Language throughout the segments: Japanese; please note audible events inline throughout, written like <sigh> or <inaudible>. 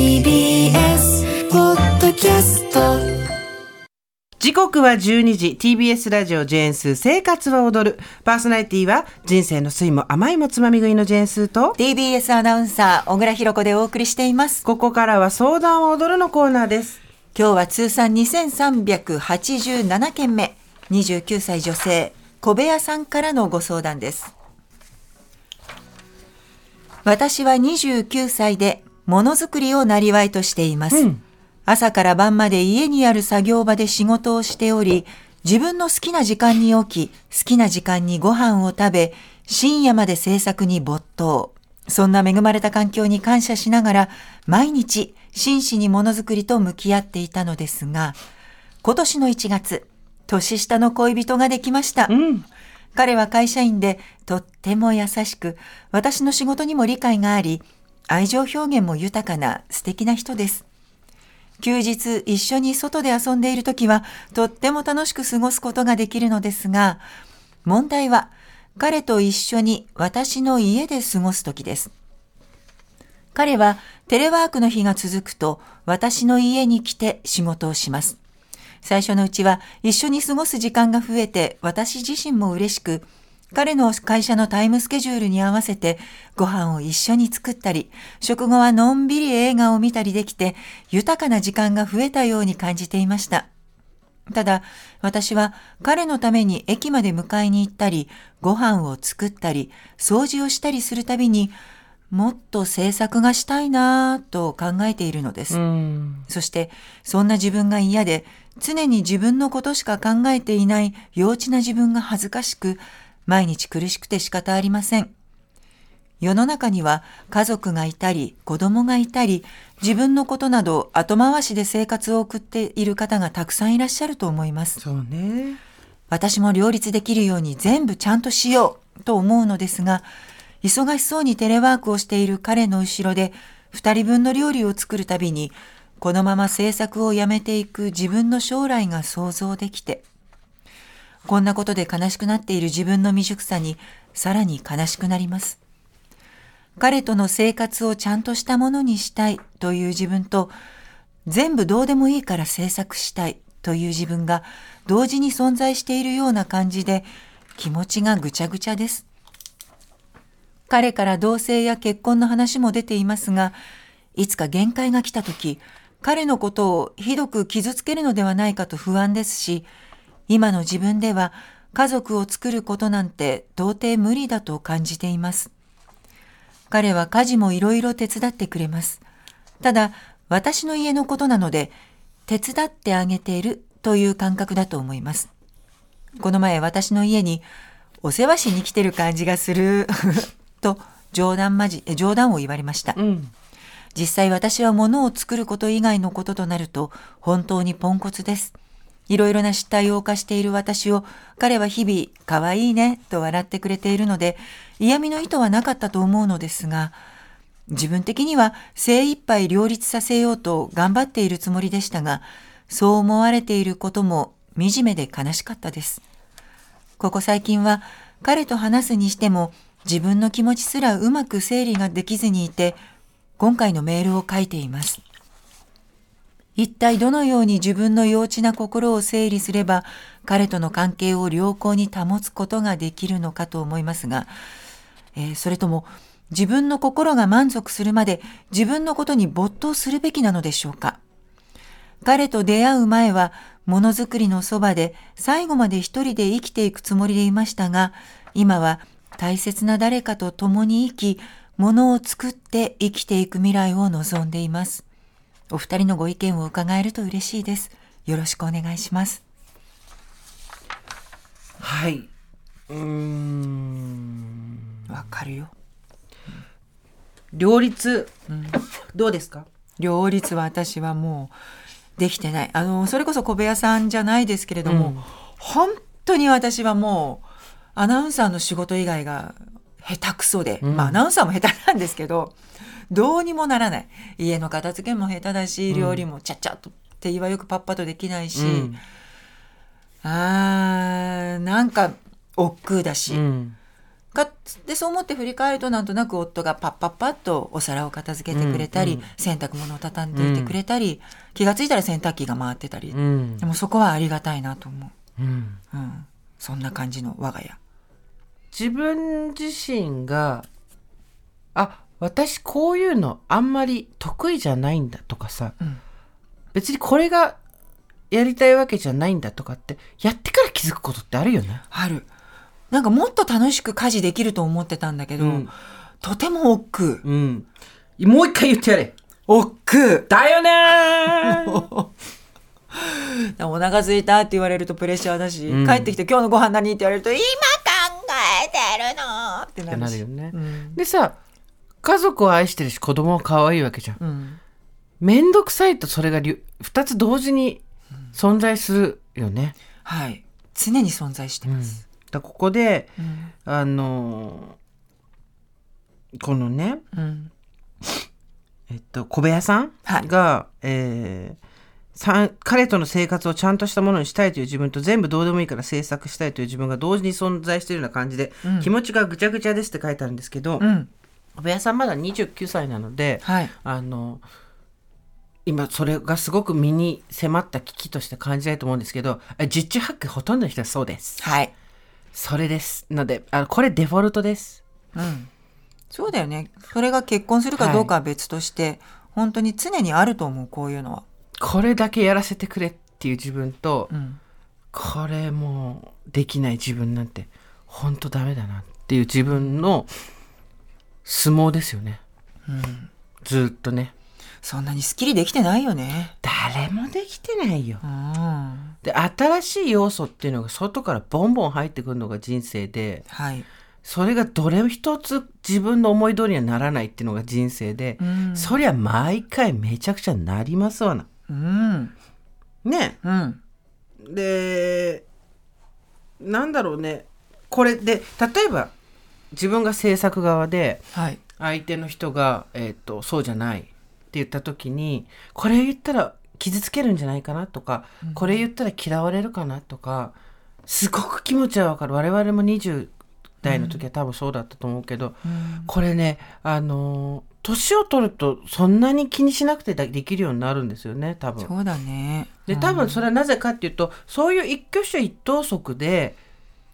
TBS ポッドキャスト。時刻は12時。TBS ラジオジェーンスー生活は踊る。パーソナリティは人生の酸いも甘いもつまみ食いのジェーンスーと。TBS アナウンサー小倉弘子でお送りしています。ここからは相談を踊るのコーナーです。今日は通算2387件目。29歳女性小部屋さんからのご相談です。私は29歳でものづくりをなりわいとしています、うん。朝から晩まで家にある作業場で仕事をしており自分の好きな時間に起き好きな時間にご飯を食べ深夜まで制作に没頭。そんな恵まれた環境に感謝しながら毎日真摯にものづくりと向き合っていたのですが今年の1月年下の恋人ができました、うん。彼は会社員でとっても優しく私の仕事にも理解があり愛情表現も豊かな素敵な人です。休日一緒に外で遊んでいる時はとっても楽しく過ごすことができるのですが問題は彼と一緒に私の家で過ごす時です。彼はテレワークの日が続くと私の家に来て仕事をします。最初のうちは一緒に過ごす時間が増えて私自身も嬉しく彼の会社のタイムスケジュールに合わせてご飯を一緒に作ったり食後はのんびり映画を見たりできて豊かな時間が増えたように感じていました。ただ私は彼のために駅まで迎えに行ったりご飯を作ったり掃除をしたりするたびにもっと制作がしたいなぁと考えているのです、うん。そしてそんな自分が嫌で常に自分のことしか考えていない幼稚な自分が恥ずかしく毎日苦しくて仕方ありません。世の中には家族がいたり子供がいたり自分のことなど後回しで生活を送っている方がたくさんいらっしゃると思います。そうね。私も両立できるように全部ちゃんとしようと思うのですが、忙しそうにテレワークをしている彼の後ろで、二人分の料理を作るたびに、このまま制作をやめていく自分の将来が想像できて、こんなことで悲しくなっている自分の未熟さにさらに悲しくなります。彼との生活をちゃんとしたものにしたいという自分と、全部どうでもいいから制作したいという自分が同時に存在しているような感じで気持ちがぐちゃぐちゃです。彼から同棲や結婚の話も出ていますが、いつか限界が来た時、彼のことをひどく傷つけるのではないかと不安ですし、今の自分では家族を作ることなんて到底無理だと感じています。彼は家事もいろいろ手伝ってくれます。ただ、私の家のことなので、手伝ってあげているという感覚だと思います。この前私の家にお世話しに来てる感じがする <laughs> と冗談まじ、え冗談を言われました。うん実際私は物を作ること以外のこととなると本当にポンコツです。いろいろな失態を犯している私を彼は日々可愛いねと笑ってくれているので嫌味の意図はなかったと思うのですが自分的には精一杯両立させようと頑張っているつもりでしたがそう思われていることも惨めで悲しかったです。ここ最近は彼と話すにしても自分の気持ちすらうまく整理ができずにいて今回のメールを書いています。一体どのように自分の幼稚な心を整理すれば彼との関係を良好に保つことができるのかと思いますが、えーそれとも自分の心が満足するまで自分のことに没頭するべきなのでしょうか。彼と出会う前はものづくりのそばで最後まで一人で生きていくつもりでいましたが今は大切な誰かと共に生きものを作って生きていく未来を望んでいます。お二人のご意見を伺えると嬉しいです。よろしくお願いします。はい。うーん。わかるよ。両立、どうですか？両立は私はもうできてない。あのそれこそ小部屋さんじゃないですけれども、うん。本当に私はもうアナウンサーの仕事以外が下手くそで、うん。まあアナウンサーも下手なんですけどどうにもならない。家の片付けも下手だし料理もちゃっちゃっとって言わよくパッパとできないし、うん。あーなんか億劫だし、うん。かでそう思って振り返るとなんとなく夫がパッパッパッとお皿を片付けてくれたり、うんうん。洗濯物を畳んでいてくれたり、気がついたら洗濯機が回ってたり、う。ん。でもそこはありがたいなと思う。ん。う、うん、そんな感じの我が家。自分自身があ私こういうのあんまり得意じゃないんだとかさ、うん。別にこれがやりたいわけじゃないんだとかってやってから気づくことってあるよね。ある。なんかもっと楽しく家事できると思ってたんだけど、うん。とても億劫。うん。もう一回言ってやれ。億劫。だよねー。<laughs> お腹空いたって言われるとプレッシャーだし、うん。帰ってきて今日のご飯何って言われると今考えてるのってってなるし。なるよね。うん。でさ、家族を愛してるし子供は可愛いわけじゃん。うん。めんどくさいとそれがりゅ二つ同時に存在するよね。はい。常に存在してうん。ます、だここで、うん。あのーこのね、うん。えっと、小部屋さんはい。が、えー彼との生活をちゃんとしたものにしたいという自分と全部どうでもいいから制作したいという自分が同時に存在しているような感じで、うん。気持ちがぐちゃぐちゃですって書いてあるんですけど、うん小部屋さんまだ29歳なので、はい。あの今それがすごく身に迫った危機として感じたいと思うんですけどあ十中八九ほとんどの人はそうです。はい。それですのであこれデフォルトです。うん。そうだよね。それが結婚するかどうかは別として、本当に常にあると思うこういうのは、これだけやらせてくれっていう自分と、うん、これもうできない自分なんて本当ダメだなっていう自分の相撲ですよね、ずーっとね。そんなにすっきりできてないよね。誰もできてないよ。うん。で新しい要素っていうのが外からボンボン入ってくるのが人生ではい、それがどれ一つ自分の思い通りにはならないっていうのが人生で、うん。そりゃ毎回めちゃくちゃなりますわな。うん。ね。うん。でなんだろうね。これで例えば自分が制作側ではい。相手の人が、えー、とそうじゃないって言った時にこれ言ったら傷つけるんじゃないかなとか、これ言ったら嫌われるかなとかすごく気持ちはわかる。我々も20代の時は多分そうだったと思うけど、うん。これねあのー年を取るとそんなに気にしなくてできるようになるんですよね多分。そうだね。で多分それはなぜかっていうとそういう一挙手一投足で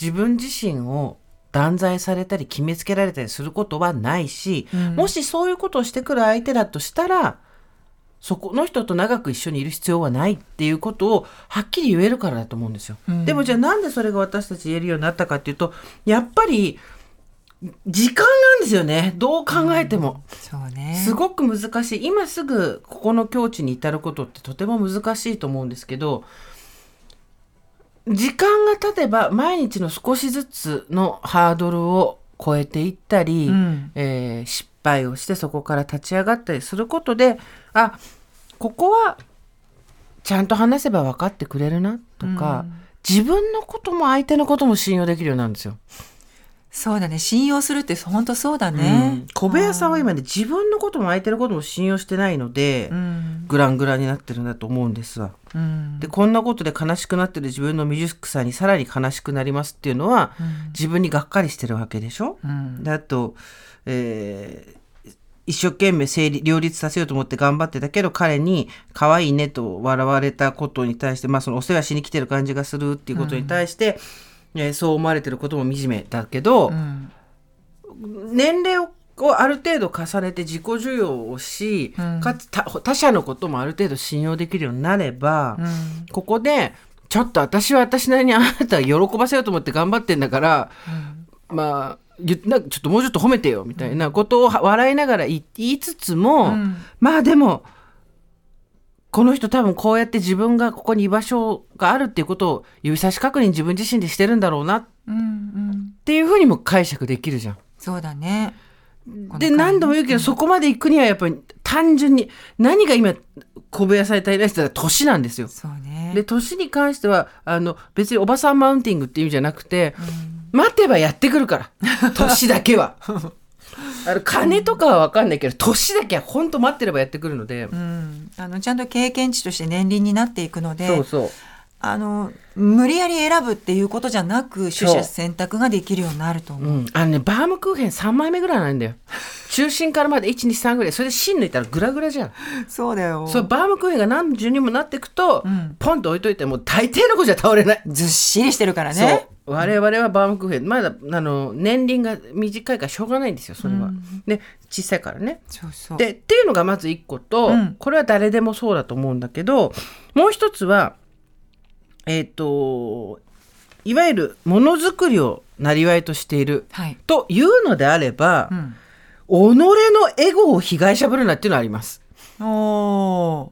自分自身を断罪されたり決めつけられたりすることはないし、うん。もしそういうことをしてくる相手だとしたらそこの人と長く一緒にいる必要はないっていうことをはっきり言えるからだと思うんですよ。うん。でもじゃあなんでそれが私たち言えるようになったかっていうとやっぱり時間なんですよね。どう考えても。そうね。すごく難しい。今すぐここの境地に至ることってとても難しいと思うんですけど時間が経てば毎日の少しずつのハードルを超えていったり、うんえー失敗をしてそこから立ち上がったりすることであここはちゃんと話せば分かってくれるなとか、うん自分のことも相手のことも信用できるようになるんですよ。そうだね。信用するって本当そうだうねん、小部屋さんは今ね自分のことも相手のことも信用してないので、うん。グラングランになってるんだと思うんですわ。うん。でこんなことで悲しくなってる自分の未熟さにさらに悲しくなりますっていうのは、自分にがっかりしてるわけでしょ、うん。であと、えー一生懸命両立させようと思って頑張ってたけど彼に可愛いねと笑われたことに対して、まあ、そのお世話しに来てる感じがするっていうことに対して、えーそう思われてることも惨めだけど、うん年齢ををある程度重ねて自己需要をし、うん。かつ他他者のこともある程度信用できるようになれば、うん。ここでちょっと私は私なりにあなたを喜ばせようと思って頑張ってんだから、まあ言っなちょっともうちょっと褒めてよみたいなことをは笑いながら言言いつつも、うん。まあでもこの人多分こうやって自分がここに居場所があるっていうことを指差し確認自分自身でしてるんだろうな。っうんうん。ていうふうにも解釈できるじゃん。そうだね。で何度も言うけど、そこまで行くにはやっぱり単純に何が今小部屋さんに対しては年なんですよ。そうね。で年に関してはあの別におばさんマウンティングっていう意味じゃなくて、待てばやってくるから。<laughs> 年だけは。あの金とかは分かんないけど年だけは本当待ってればやってくるので、うん、あのちゃんと経験値として年輪になっていくのでそうそう。あの無理やり選ぶっていうことじゃなく取捨選択ができるようになると思う。うん、あのねバームクーヘン3枚目ぐらいなんだよ。<laughs> 中心からまで123ぐらい。それで芯抜いたらグラグラじゃん。そうだよ。そうバームクーヘンが何重にもなっていくと、ん。ポンと置いといてもう大抵の子じゃ倒れない、ずっしりしてるからね。我々はバームクーヘンまだあの年輪が短いからしょうがないんですよそれは、で小さいからねそうそう。でっていうのがまず一個と、うんこれは誰でもそうだと思うんだけどもう一つはえっ、といわゆるものづくりをなりわいとしているはい。というのであれば、うん。己のエゴを被害者ぶるなっていうのはあります。おー。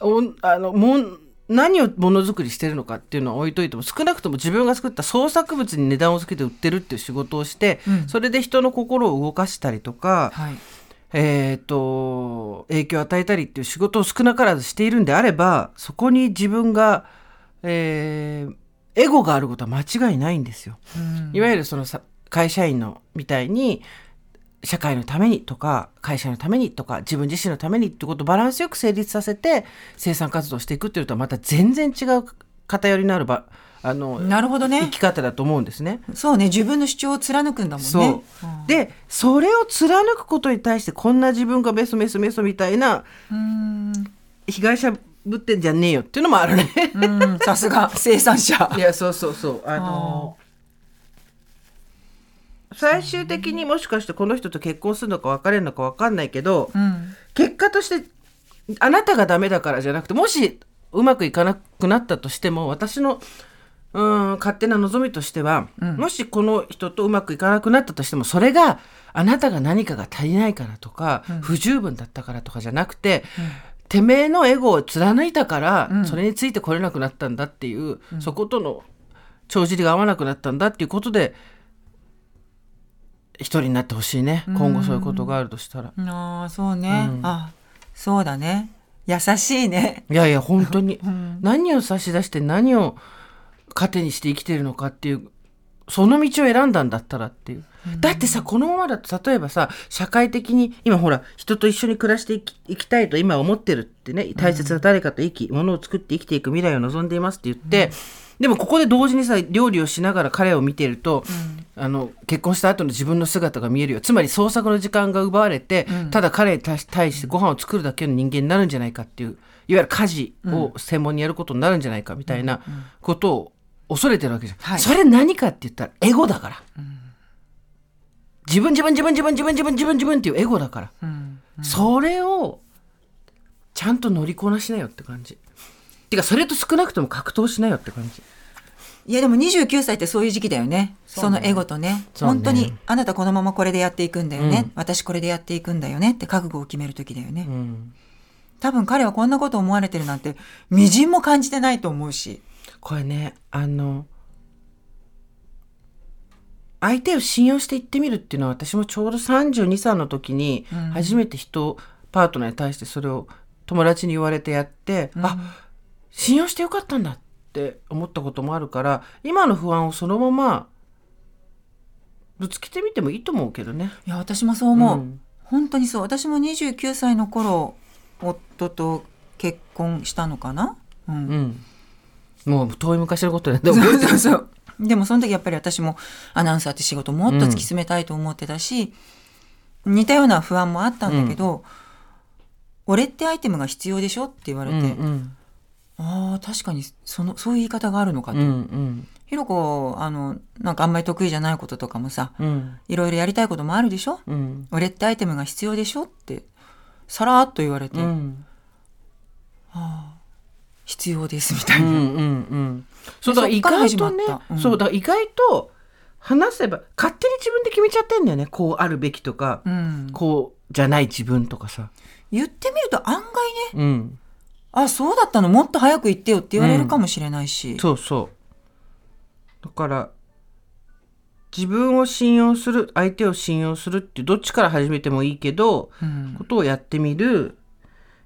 おあのもん何をものづくりしてるのかっていうのは置いといても少なくとも自分が作った創作物に値段をつけて売ってるっていう仕事をして、うんそれで人の心を動かしたりとか、はい。えー、と影響を与えたりっていう仕事を少なからずしているんであればそこに自分が、えーエゴがあることは間違いないんですよ。うんいわゆるそのさ会社員のみたいに社会のためにとか会社のためにとか自分自身のためにってことをバランスよく成立させて生産活動していくっていうとはまた全然違う偏りのあるばあのなるほどね生き。方だと思うんですね。そうね。自分の主張を貫くんだもんね。そう、うんでそれを貫くことに対してこんな自分がメソメソメソみたいなうん。被害者ぶってんじゃねえよっていうのもあるね。うん。さすが生産者。いやそうそうそうあの最終的にもしかしてこの人と結婚するのか別れるのか分かんないけど、うん。結果としてあなたがダメだからじゃなくてもしうまくいかなくなったとしても私のうーん勝手な望みとしては、もしこの人とうまくいかなくなったとしてもそれがあなたが何かが足りないからとか、不十分だったからとかじゃなくて、てめえのエゴを貫いたから、うん。それについてこれなくなったんだっていう、そことの帳尻が合わなくなったんだっていうことで一人になってほしいね、今後そういうことがあるとしたら。ああ、そうね。うんあ、そうだね。優しいね。いやいや本当に、ん何を差し出して何を糧にして生きてるのかっていうその道を選んだんだったらっていう、だってさこのままだと例えばさ社会的に今ほら人と一緒に暮らしていきいきたいと今思ってるってね大切な誰かと生き、物を作って生きていく未来を望んでいますって言って、でもここで同時にさ料理をしながら彼を見てると、あの結婚した後の自分の姿が見えるよ。つまり創作の時間が奪われて、ただ彼に対してご飯を作るだけの人間になるんじゃないかっていういわゆる家事を専門にやることになるんじゃないかみたいなことを恐れてるわけじゃん、はい。それ何かって言ったらエゴだから、自分自分自分自分自分自分自分自分っていうエゴだから、うん。それをちゃんと乗りこなしなよって感じてかそれと少なくとも格闘しなよって感じいやでも29歳ってそういう時期だよね。そのエゴとね。本当にあなたこのままこれでやっていくんだよね。うん私これでやっていくんだよねって覚悟を決める時だよね。うん多分彼はこんなこと思われてるなんてみじんも感じてないと思うし。これねあの相手を信用して言ってみるっていうのは私もちょうど32歳の時に初めて人、パートナーに対してそれを友達に言われてやって、あ信用してよかったんだって思ったこともあるから今の不安をそのままぶつけてみてもいいと思うけどね。いや私もそう思う。うん本当にそう。私も29歳の頃夫と結婚したのかな？うんうん、もう遠い昔のことででそうも覚えてるそうそう。でもその時やっぱり私もアナウンサーって仕事もっと突き詰めたいと思ってたし、似たような不安もあったんだけど、俺ってアイテムが必要でしょって言われて、うんうんああ確かにそのそういう言い方があるのかと。うんうん。ひろこあのなんかあんまり得意じゃないこととかもさうん。いろいろやりたいこともあるでしょ、うん。俺ってアイテムが必要でしょってさらっと言われて、うん。必要ですみたいな。うんうんうん。そうだから意外とねうん。そうだから意外と話せば勝手に自分で決めちゃってんだよねこうあるべきとか、うん。こうじゃない自分とかさ。言ってみると案外ねうんあそうだったの？もっと早く言ってよって言われるかもしれないし、そうそう。だから自分を信用する相手を信用するってどっちから始めてもいいけど、うん。ことをやってみる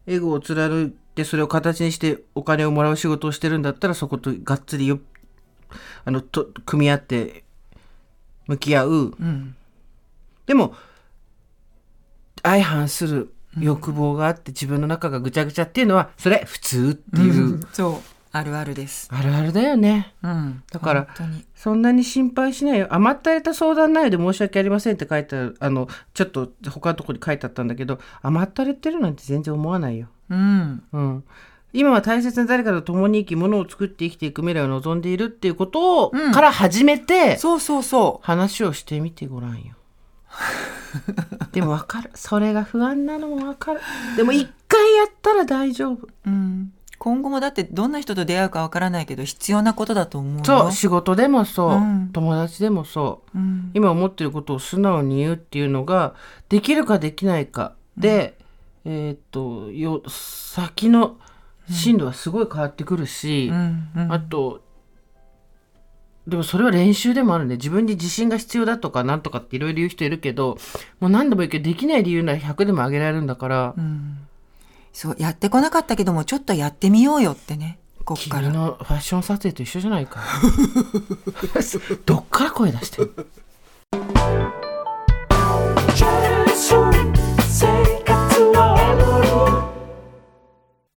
エゴを貫いてそれを形にしてお金をもらう仕事をしてるんだったらそことがっつりよあのと組み合って向き合う。うん。でも相反する欲望があって自分の中がぐちゃぐちゃっていうのはそれ普通っていう、そうあるあるです。あるあるだよね。うん。だから。そんなに心配しないよ。余ったれた相談内容で申し訳ありませんって書いてあるあのちょっと他のところに書いてあったんだけど余ったれてるなんて全然思わないよ。うん。うん。今は大切な誰かと共に生き物を作って生きていく未来を望んでいるっていうことを、うん。から始めてそうそうそ話をしてみてごらんよ <laughs> でも分かるそれが不安なのも分かるでも一回やったら大丈夫う。うん。今後もだってどんな人と出会うかわからないけど必要なことだと思うよ。そう仕事でもそう、うん友達でもそううん。今思ってることを素直に言うっていうのができるかできないかで、えーっとよ先の進路はすごい変わってくるし。あとでもそれは練習でもあるね自分に自信が必要だとかなんとかっていろいろ言う人いるけどもう何でもいいけどできない理由なら100でも上げられるんだから、うん。そう、やってこなかったけども、ちょっとやってみようよってね。こっから。君のファッション撮影と一緒じゃないかどっから声出してる